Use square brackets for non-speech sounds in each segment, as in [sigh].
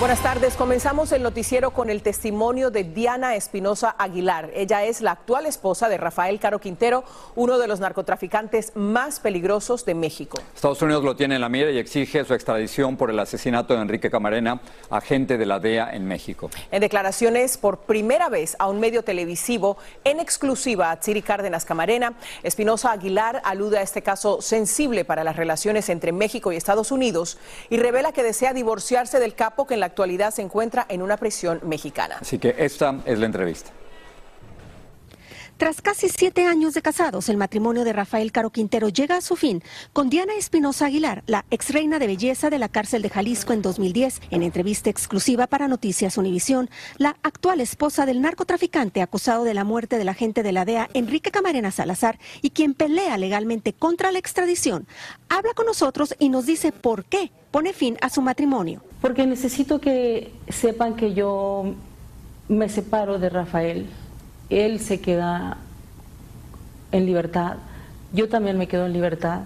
Buenas tardes. Comenzamos el noticiero con el testimonio de Diana Espinosa Aguilar. Ella es la actual esposa de Rafael Caro Quintero, uno de los narcotraficantes más peligrosos de México. Estados Unidos lo tiene en la mira y exige su extradición por el asesinato de Enrique Camarena, agente de la DEA en México. En declaraciones por primera vez a un medio televisivo, en exclusiva a Tsiri Cárdenas Camarena, Espinosa Aguilar alude a este caso sensible para las relaciones entre México y Estados Unidos y revela que desea divorciarse del capo que en la actualidad se encuentra en una prisión mexicana. Así que esta es la entrevista. Tras casi siete años de casados, el matrimonio de Rafael Caro Quintero llega a su fin con Diana Espinosa Aguilar, la ex reina de belleza de la cárcel de Jalisco en 2010. En entrevista exclusiva para Noticias Univisión, la actual esposa del narcotraficante acusado de la muerte del agente de la DEA, Enrique Camarena Salazar, y quien pelea legalmente contra la extradición, habla con nosotros y nos dice por qué pone fin a su matrimonio. Porque necesito que sepan que yo me separo de Rafael él se queda en libertad, yo también me quedo en libertad.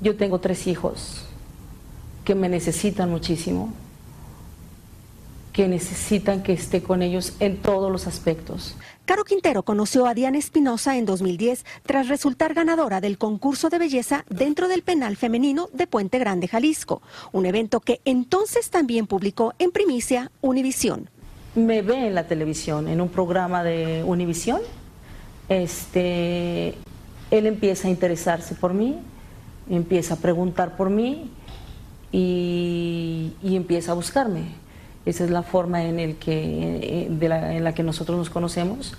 Yo tengo tres hijos que me necesitan muchísimo, que necesitan que esté con ellos en todos los aspectos. Caro Quintero conoció a Diana Espinosa en 2010 tras resultar ganadora del concurso de belleza dentro del penal femenino de Puente Grande, Jalisco, un evento que entonces también publicó en primicia Univisión me ve en la televisión, en un programa de Univisión, este, él empieza a interesarse por mí, empieza a preguntar por mí y, empieza a buscarme. Esa es la forma en, el que, la, en la que nosotros nos conocemos.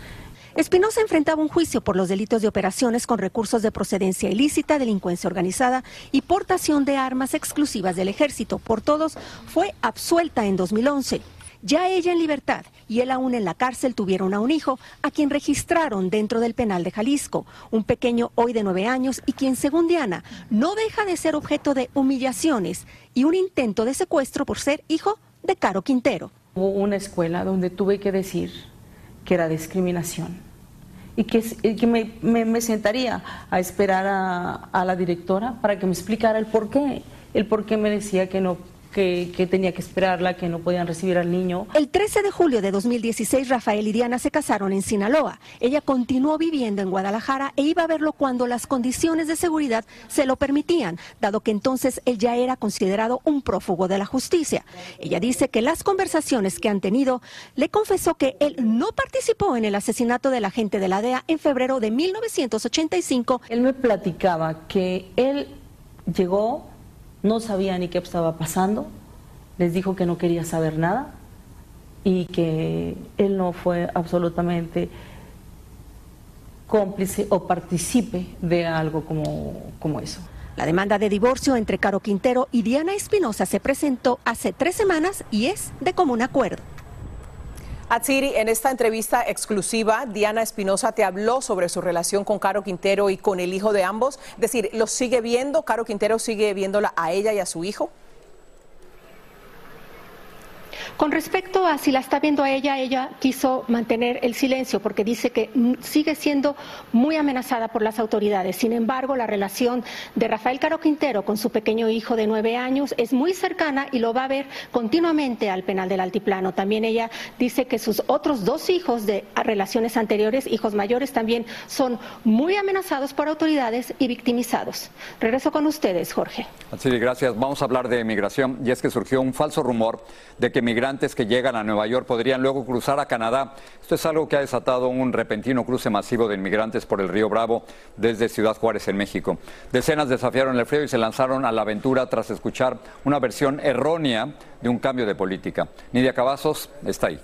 Espinosa enfrentaba un juicio por los delitos de operaciones con recursos de procedencia ilícita, delincuencia organizada y portación de armas exclusivas del ejército. Por todos, fue absuelta en 2011. Ya ella en libertad y él aún en la cárcel tuvieron a un hijo, a quien registraron dentro del penal de Jalisco, un pequeño hoy de nueve años y quien, según Diana, no deja de ser objeto de humillaciones y un intento de secuestro por ser hijo de Caro Quintero. Hubo una escuela donde tuve que decir que era discriminación y que, me, sentaría a esperar a, a la directora para que me explicara el por qué, el por qué me decía que no que, tenía que esperarla, que no podían recibir al niño. El 13 de julio de 2016, Rafael y Diana se casaron en Sinaloa. Ella continuó viviendo en Guadalajara e iba a verlo cuando las condiciones de seguridad se lo permitían, dado que entonces él ya era considerado un prófugo de la justicia. Ella dice que las conversaciones que han tenido le confesó que él no participó en el asesinato del agente de la DEA en febrero de 1985. Él me platicaba que él llegó no sabía ni qué estaba pasando, les dijo que no quería saber nada y que él no fue absolutamente cómplice o participe de algo como, como eso. La demanda de divorcio entre Caro Quintero y Diana Espinosa se presentó hace tres semanas y es de común acuerdo. Atsiri, en esta entrevista exclusiva, Diana Espinosa te habló sobre su relación con Caro Quintero y con el hijo de ambos. Es decir, ¿lo sigue viendo? ¿Caro Quintero sigue viéndola a ella y a su hijo? Con respecto a si la está viendo a ella, ella quiso mantener el silencio porque dice que sigue siendo muy amenazada por las autoridades. Sin embargo, la relación de Rafael Caro Quintero con su pequeño hijo de nueve años es muy cercana y lo va a ver continuamente al penal del altiplano. También ella dice que sus otros dos hijos de relaciones anteriores, hijos mayores, también son muy amenazados por autoridades y victimizados. Regreso con ustedes, Jorge. Sí, gracias. Vamos a hablar de migración y es que surgió un falso rumor de que migrantes que llegan a Nueva York podrían luego cruzar a Canadá. Esto es algo que ha desatado un repentino cruce masivo de inmigrantes por el río Bravo desde Ciudad Juárez en México. Decenas desafiaron el frío y se lanzaron a la aventura tras escuchar una versión errónea de un cambio de política. Nidia Cavazos está ahí.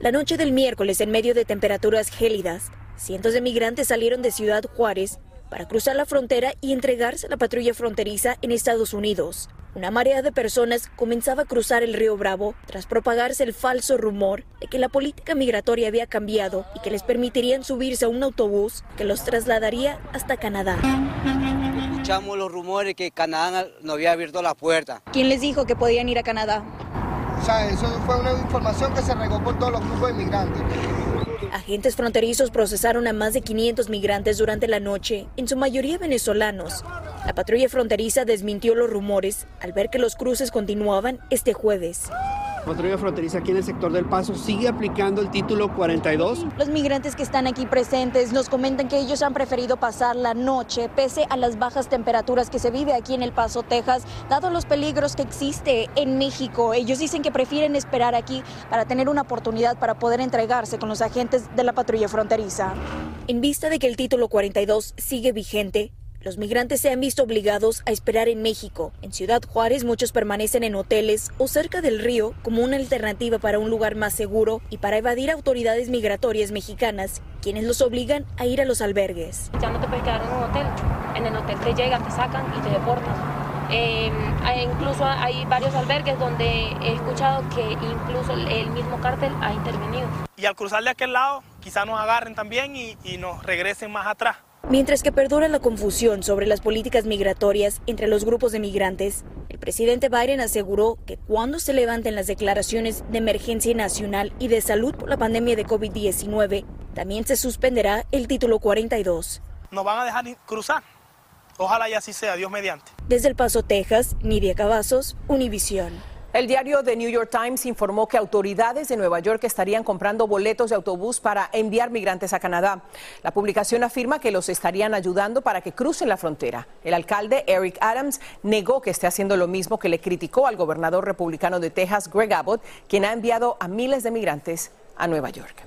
La noche del miércoles, en medio de temperaturas gélidas, cientos de migrantes salieron de Ciudad Juárez para cruzar la frontera y entregarse a la patrulla fronteriza en Estados Unidos. Una marea de personas comenzaba a cruzar el río Bravo tras propagarse el falso rumor de que la política migratoria había cambiado y que les permitirían subirse a un autobús que los trasladaría hasta Canadá. Escuchamos los rumores que Canadá no había abierto la puerta. ¿Quién les dijo que podían ir a Canadá? O sea, eso fue una información que se regó por todos los grupos de migrantes. Agentes fronterizos procesaron a más de 500 migrantes durante la noche, en su mayoría venezolanos. La patrulla fronteriza desmintió los rumores al ver que los cruces continuaban este jueves. La patrulla fronteriza aquí en el sector del Paso sigue aplicando el título 42. Los migrantes que están aquí presentes nos comentan que ellos han preferido pasar la noche pese a las bajas temperaturas que se vive aquí en El Paso, Texas, dado los peligros que existe en México. Ellos dicen que prefieren esperar aquí para tener una oportunidad para poder entregarse con los agentes de la patrulla fronteriza. En vista de que el título 42 sigue vigente, los migrantes se han visto obligados a esperar en México. En Ciudad Juárez muchos permanecen en hoteles o cerca del río como una alternativa para un lugar más seguro y para evadir autoridades migratorias mexicanas, quienes los obligan a ir a los albergues. Ya no te puedes quedar en un hotel. En el hotel te llegan, te sacan y te deportan. Eh, incluso hay varios albergues donde he escuchado que incluso el mismo cártel ha intervenido. Y al cruzar de aquel lado, quizá nos agarren también y, y nos regresen más atrás. Mientras que perdura la confusión sobre las políticas migratorias entre los grupos de migrantes, el presidente Biden aseguró que cuando se levanten las declaraciones de emergencia nacional y de salud por la pandemia de COVID-19, también se suspenderá el título 42. Nos van a dejar cruzar. Ojalá y así sea, Dios mediante. Desde El Paso, Texas, Nidia Cavazos, Univisión. El diario The New York Times informó que autoridades de Nueva York estarían comprando boletos de autobús para enviar migrantes a Canadá. La publicación afirma que los estarían ayudando para que crucen la frontera. El alcalde Eric Adams negó que esté haciendo lo mismo que le criticó al gobernador republicano de Texas, Greg Abbott, quien ha enviado a miles de migrantes a Nueva York.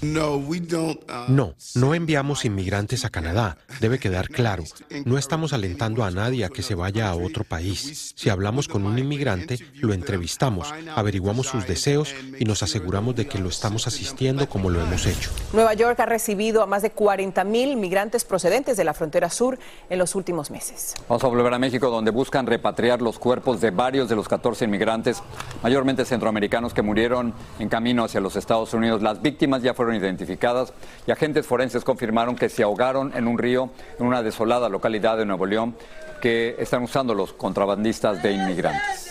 No, no enviamos inmigrantes a Canadá. Debe quedar claro. No estamos alentando a nadie a que se vaya a otro país. Si hablamos con un inmigrante, lo entrevistamos, averiguamos sus deseos y nos aseguramos de que lo estamos asistiendo como lo hemos hecho. Nueva York ha recibido a más de 40 mil migrantes procedentes de la frontera sur en los últimos meses. Vamos a volver a México, donde buscan repatriar los cuerpos de varios de los 14 inmigrantes, mayormente centroamericanos, que murieron en camino hacia los Estados Unidos. Las víctimas ya fueron identificadas y agentes forenses confirmaron que se ahogaron en un río en una desolada localidad de Nuevo León que están usando los contrabandistas de inmigrantes.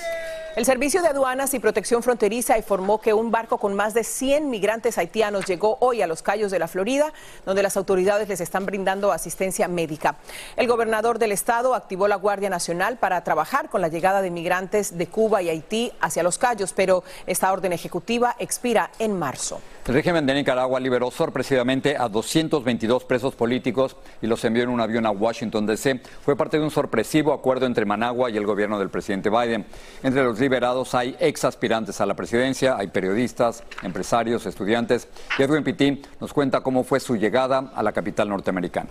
El Servicio de Aduanas y Protección Fronteriza informó que un barco con más de 100 migrantes haitianos llegó hoy a los Cayos de la Florida, donde las autoridades les están brindando asistencia médica. El gobernador del estado activó la Guardia Nacional para trabajar con la llegada de migrantes de Cuba y Haití hacia los Cayos, pero esta orden ejecutiva expira en marzo. El régimen de Nicaragua liberó sorpresivamente a 222 presos políticos y los envió en un avión a Washington, D.C. Fue parte de un sorpresivo acuerdo entre Managua y el gobierno del presidente Biden. Entre los liberados hay ex aspirantes a la presidencia, hay periodistas, empresarios, estudiantes. Y Edwin Pitín nos cuenta cómo fue su llegada a la capital norteamericana.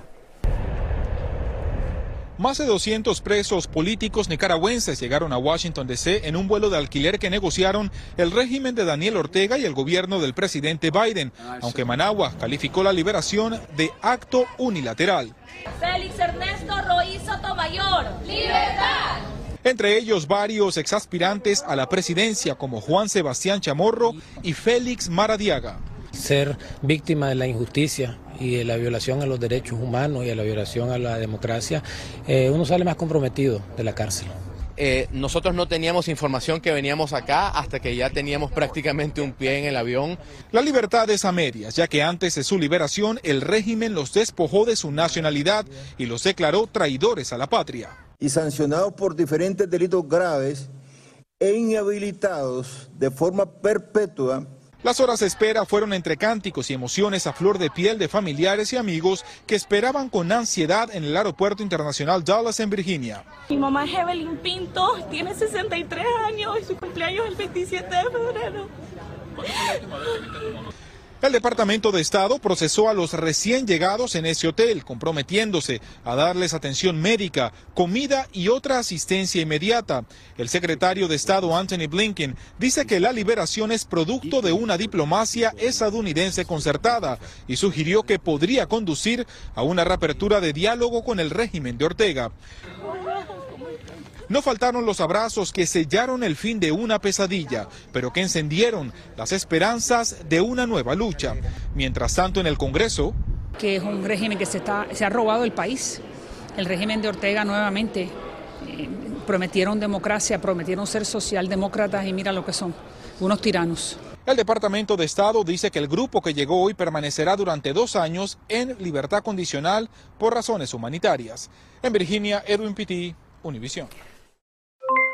Más de 200 presos políticos nicaragüenses llegaron a Washington, D.C. en un vuelo de alquiler que negociaron el régimen de Daniel Ortega y el gobierno del presidente Biden, aunque Managua calificó la liberación de acto unilateral. Félix Ernesto Roí Sotomayor, ¡libertad! Entre ellos varios exaspirantes a la presidencia como Juan Sebastián Chamorro y Félix Maradiaga. Ser víctima de la injusticia y de la violación a los derechos humanos y a la violación a la democracia, eh, uno sale más comprometido de la cárcel. eh, nosotros no teníamos información que veníamos acá hasta que ya teníamos prácticamente un pie en el avión. La libertad es a medias, ya que antes de su liberación el régimen los despojó de su nacionalidad y los declaró traidores a la patria. Y sancionados por diferentes delitos graves e inhabilitados de forma perpetua las horas de espera fueron entre cánticos y emociones a flor de piel de familiares y amigos que esperaban con ansiedad en el aeropuerto internacional Dallas en Virginia. Mi mamá es Evelyn Pinto, tiene 63 años y su cumpleaños es el 27 de febrero. El Departamento de Estado procesó a los recién llegados en ese hotel, comprometiéndose a darles atención médica, comida y otra asistencia inmediata. El secretario de Estado Anthony Blinken dice que la liberación es producto de una diplomacia estadounidense concertada y sugirió que podría conducir a una reapertura de diálogo con el régimen de Ortega. No faltaron los abrazos que sellaron el fin de una pesadilla, pero que encendieron las esperanzas de una nueva lucha. Mientras tanto, en el Congreso... Que es un régimen que se, está, se ha robado el país. El régimen de Ortega nuevamente eh, prometieron democracia, prometieron ser socialdemócratas y mira lo que son, unos tiranos. El Departamento de Estado dice que el grupo que llegó hoy permanecerá durante dos años en libertad condicional por razones humanitarias. En Virginia, Edwin Pitti, Univision.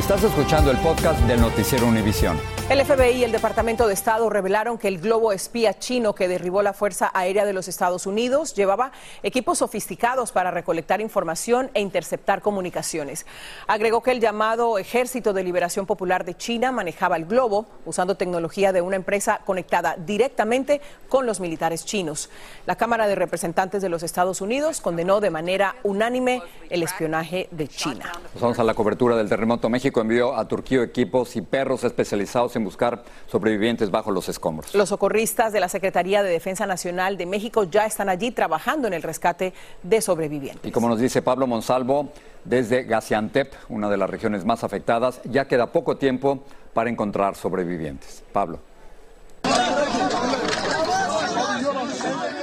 Estás escuchando el podcast del noticiero Univisión. El FBI y el Departamento de Estado revelaron que el globo espía chino que derribó la Fuerza Aérea de los Estados Unidos llevaba equipos sofisticados para recolectar información e interceptar comunicaciones. Agregó que el llamado Ejército de Liberación Popular de China manejaba el globo usando tecnología de una empresa conectada directamente con los militares chinos. La Cámara de Representantes de los Estados Unidos condenó de manera unánime el espionaje de China. Vamos a la cobertura del terremoto. México envió a Turquía equipos y perros especializados en buscar sobrevivientes bajo los escombros. Los socorristas de la Secretaría de Defensa Nacional de México ya están allí trabajando en el rescate de sobrevivientes. Y como nos dice Pablo Monsalvo, desde Gaziantep, una de las regiones más afectadas, ya queda poco tiempo para encontrar sobrevivientes. Pablo.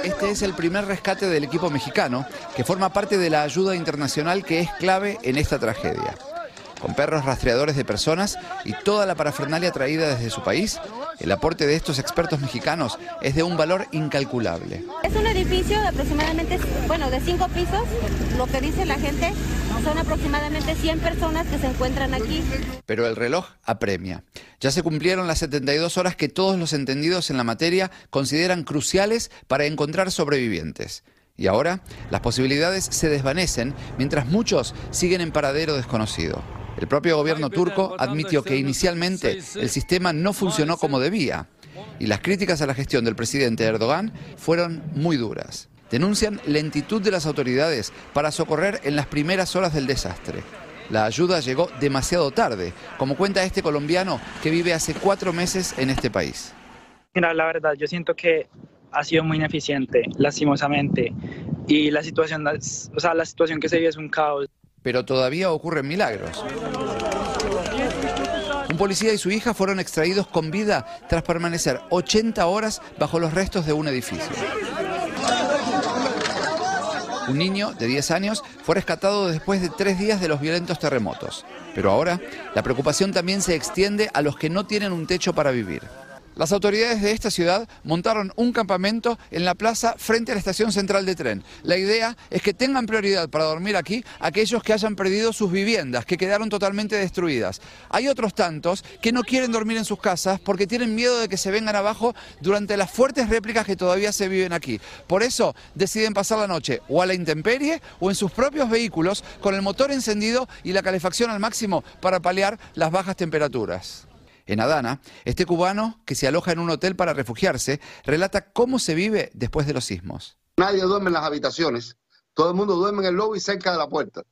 Este es el primer rescate del equipo mexicano, que forma parte de la ayuda internacional que es clave en esta tragedia con perros rastreadores de personas y toda la parafernalia traída desde su país, el aporte de estos expertos mexicanos es de un valor incalculable. Es un edificio de aproximadamente, bueno, de cinco pisos. Lo que dice la gente son aproximadamente 100 personas que se encuentran aquí. Pero el reloj apremia. Ya se cumplieron las 72 horas que todos los entendidos en la materia consideran cruciales para encontrar sobrevivientes. Y ahora las posibilidades se desvanecen mientras muchos siguen en paradero desconocido. El propio gobierno turco admitió que inicialmente el sistema no funcionó como debía y las críticas a la gestión del presidente Erdogan fueron muy duras. Denuncian lentitud de las autoridades para socorrer en las primeras horas del desastre. La ayuda llegó demasiado tarde, como cuenta este colombiano que vive hace cuatro meses en este país. Mira, la verdad, yo siento que ha sido muy ineficiente, lastimosamente, y la situación, o sea, la situación que se vive es un caos pero todavía ocurren milagros. Un policía y su hija fueron extraídos con vida tras permanecer 80 horas bajo los restos de un edificio. Un niño de 10 años fue rescatado después de tres días de los violentos terremotos. Pero ahora la preocupación también se extiende a los que no tienen un techo para vivir. Las autoridades de esta ciudad montaron un campamento en la plaza frente a la estación central de tren. La idea es que tengan prioridad para dormir aquí aquellos que hayan perdido sus viviendas, que quedaron totalmente destruidas. Hay otros tantos que no quieren dormir en sus casas porque tienen miedo de que se vengan abajo durante las fuertes réplicas que todavía se viven aquí. Por eso deciden pasar la noche o a la intemperie o en sus propios vehículos con el motor encendido y la calefacción al máximo para paliar las bajas temperaturas. En Adana, este cubano, que se aloja en un hotel para refugiarse, relata cómo se vive después de los sismos. Nadie duerme en las habitaciones, todo el mundo duerme en el lobby cerca de la puerta.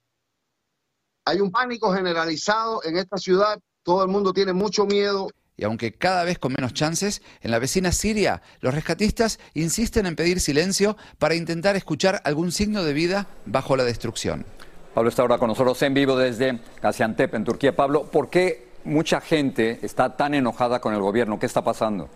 Hay un pánico generalizado en esta ciudad, todo el mundo tiene mucho miedo. Y aunque cada vez con menos chances, en la vecina Siria, los rescatistas insisten en pedir silencio para intentar escuchar algún signo de vida bajo la destrucción. Pablo está ahora con nosotros en vivo desde Gaziantep, en Turquía. Pablo, ¿por qué mucha gente está tan enojada con el gobierno? ¿Qué está pasando?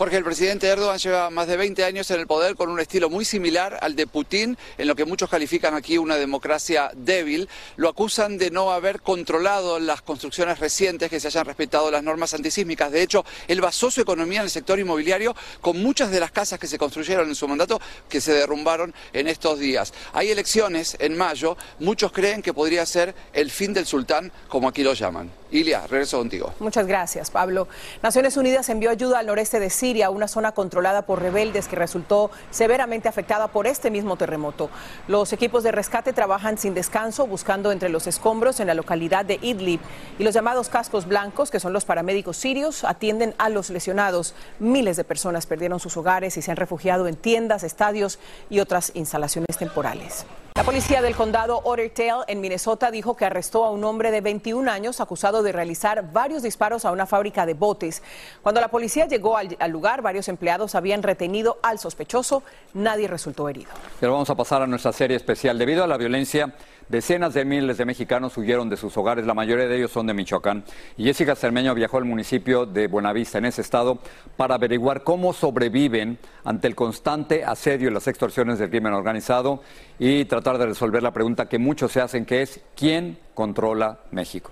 Jorge, el presidente Erdogan lleva más de 20 años en el poder con un estilo muy similar al de Putin, en lo que muchos califican aquí una democracia débil. Lo acusan de no haber controlado las construcciones recientes, que se hayan respetado las normas antisísmicas. De hecho, él basó su economía en el sector inmobiliario con muchas de las casas que se construyeron en su mandato que se derrumbaron en estos días. Hay elecciones en mayo, muchos creen que podría ser el fin del sultán, como aquí lo llaman. Ilia, regreso contigo. Muchas gracias, Pablo. Naciones Unidas envió ayuda al noreste de Siria, una zona controlada por rebeldes que resultó severamente afectada por este mismo terremoto. Los equipos de rescate trabajan sin descanso buscando entre los escombros en la localidad de Idlib y los llamados cascos blancos, que son los paramédicos sirios, atienden a los lesionados. Miles de personas perdieron sus hogares y se han refugiado en tiendas, estadios y otras instalaciones temporales. La policía del condado Ottertail en Minnesota dijo que arrestó a un hombre de 21 años acusado de realizar varios disparos a una fábrica de botes. Cuando la policía llegó al, al lugar, varios empleados habían retenido al sospechoso. Nadie resultó herido. Pero vamos a pasar a nuestra serie especial. Debido a la violencia, decenas de miles de mexicanos huyeron de sus hogares. La mayoría de ellos son de Michoacán. Y Jessica Cermeño viajó al municipio de Buenavista, en ese estado, para averiguar cómo sobreviven ante el constante asedio y las extorsiones del crimen organizado y tratar de resolver la pregunta que muchos se hacen, que es ¿quién controla México?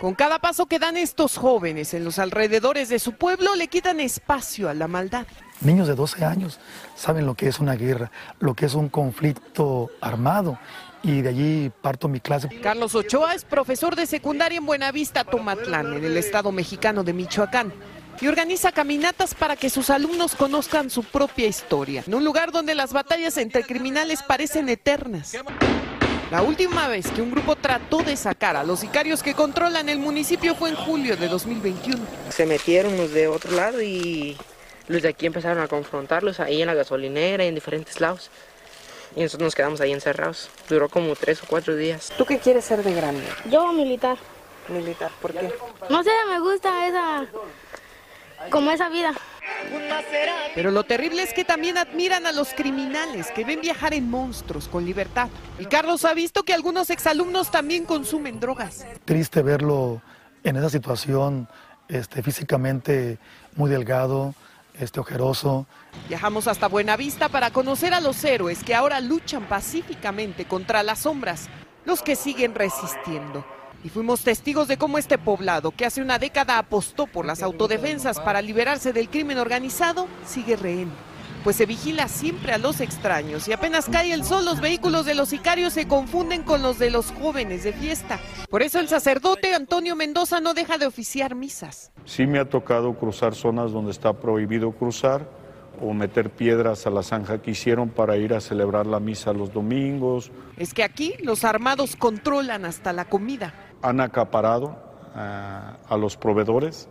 Con cada paso que dan estos jóvenes en los alrededores de su pueblo, le quitan espacio a la maldad. Niños de 12 años saben lo que es una guerra, lo que es un conflicto armado. Y de allí parto mi clase. Carlos Ochoa es profesor de secundaria en Buenavista, Tomatlán, en el estado mexicano de Michoacán. Y organiza caminatas para que sus alumnos conozcan su propia historia, en un lugar donde las batallas entre criminales parecen eternas. La última vez que un grupo trató de sacar a los sicarios que controlan el municipio fue en julio de 2021. Se metieron los de otro lado y los de aquí empezaron a confrontarlos ahí en la gasolinera y en diferentes lados. Y nosotros nos quedamos ahí encerrados. Duró como tres o cuatro días. ¿Tú qué quieres ser de grande? Yo militar. Militar, ¿por qué? No sé, me gusta esa... como esa vida. Pero lo terrible es que también admiran a los criminales que ven viajar en monstruos con libertad. Y Carlos ha visto que algunos exalumnos también consumen drogas. Triste verlo en esa situación, este, físicamente muy delgado, este, ojeroso. Viajamos hasta Buenavista para conocer a los héroes que ahora luchan pacíficamente contra las sombras, los que siguen resistiendo. Y fuimos testigos de cómo este poblado, que hace una década apostó por las autodefensas para liberarse del crimen organizado, sigue rehén. Pues se vigila siempre a los extraños y apenas cae el sol los vehículos de los sicarios se confunden con los de los jóvenes de fiesta. Por eso el sacerdote Antonio Mendoza no deja de oficiar misas. Sí me ha tocado cruzar zonas donde está prohibido cruzar o meter piedras a la zanja que hicieron para ir a celebrar la misa los domingos. Es que aquí los armados controlan hasta la comida. Han acaparado uh, a los proveedores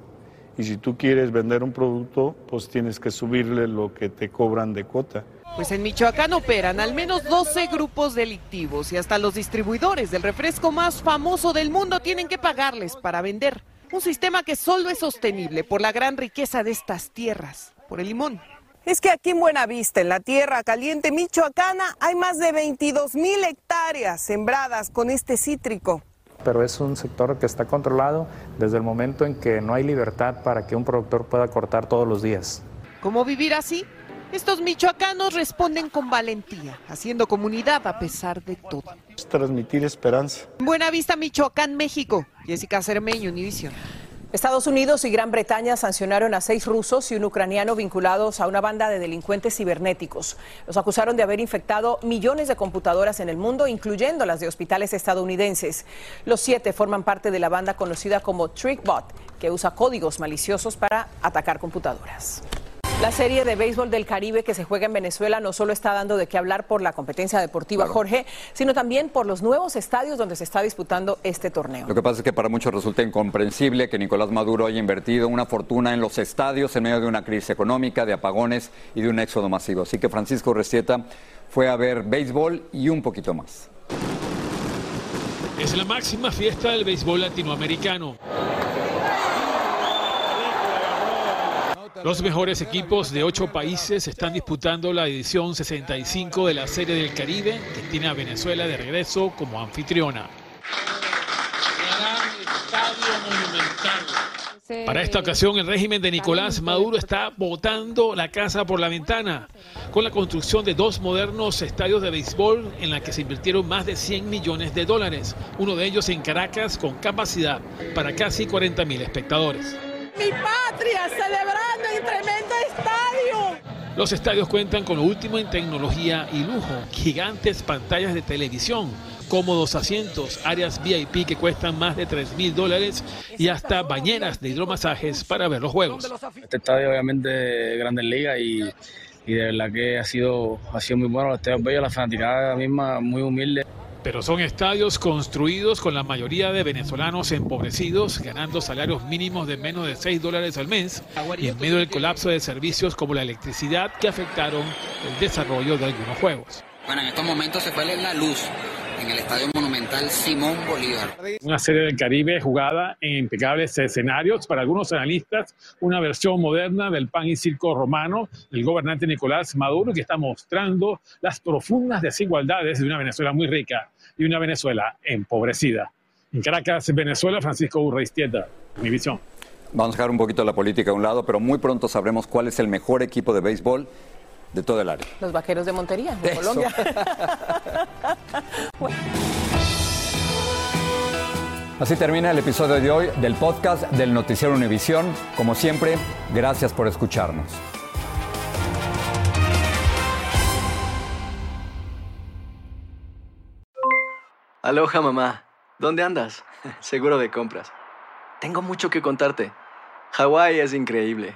y si tú quieres vender un producto, pues tienes que subirle lo que te cobran de cuota. Pues en Michoacán operan al menos 12 grupos delictivos y hasta los distribuidores del refresco más famoso del mundo tienen que pagarles para vender. Un sistema que solo es sostenible por la gran riqueza de estas tierras, por el limón. Es que aquí en Buenavista, en la tierra caliente michoacana, hay más de 22 mil hectáreas sembradas con este cítrico. Pero es un sector que está controlado desde el momento en que no hay libertad para que un productor pueda cortar todos los días. ¿Cómo vivir así? Estos michoacanos responden con valentía, haciendo comunidad a pesar de todo. Transmitir esperanza. Buenavista, Michoacán, México. Jessica Cermeño, Univision. Estados Unidos y Gran Bretaña sancionaron a seis rusos y un ucraniano vinculados a una banda de delincuentes cibernéticos. Los acusaron de haber infectado millones de computadoras en el mundo, incluyendo las de hospitales estadounidenses. Los siete forman parte de la banda conocida como TrickBot, que usa códigos maliciosos para atacar computadoras. La serie de béisbol del Caribe que se juega en Venezuela no solo está dando de qué hablar por la competencia deportiva, Jorge, sino también por los nuevos estadios donde se está disputando este torneo. Lo que pasa es que para muchos resulta incomprensible que Nicolás Maduro haya invertido una fortuna en los estadios en medio de una crisis económica, de apagones y de un éxodo masivo. Así que Francisco Recieta fue a ver béisbol y un poquito más. Es la máxima fiesta del béisbol latinoamericano. Los mejores equipos de ocho países están disputando la edición 65 de la Serie del Caribe, que tiene a Venezuela de regreso como anfitriona. Para esta ocasión, el régimen de Nicolás Maduro está botando la casa por la ventana con la construcción de dos modernos estadios de béisbol en la que se invirtieron más de 100 millones de dólares, uno de ellos en Caracas con capacidad para casi 40 mil espectadores. Mi patria celebrando en tremendo estadio. Los estadios cuentan con lo último en tecnología y lujo, gigantes pantallas de televisión, cómodos asientos, áreas VIP que cuestan más de 3 mil dólares y hasta bañeras de hidromasajes para ver los juegos. Este estadio obviamente de Grandes Ligas y, y de verdad que ha sido, ha sido muy bueno, los estadios bellos, la fanaticada misma muy humilde. Pero son estadios construidos con la mayoría de venezolanos empobrecidos, ganando salarios mínimos de menos de 6 dólares al mes y en medio del colapso de servicios como la electricidad que afectaron el desarrollo de algunos juegos. Bueno, en estos momentos se fue la luz en el Estadio Monumental Simón Bolívar. Una serie del Caribe jugada en impecables escenarios, para algunos analistas, una versión moderna del pan y circo romano del gobernante Nicolás Maduro que está mostrando las profundas desigualdades de una Venezuela muy rica y una Venezuela empobrecida. En Caracas, Venezuela, Francisco Urreistieta, mi visión. Vamos a dejar un poquito la política a un lado, pero muy pronto sabremos cuál es el mejor equipo de béisbol de todo el área. Los vaqueros de Montería, de. Colombia. [laughs] Así termina el episodio de hoy del podcast del Noticiero Univisión. Como siempre, gracias por escucharnos. Aloha mamá, ¿dónde andas? [laughs] Seguro de compras. Tengo mucho que contarte. Hawái es increíble.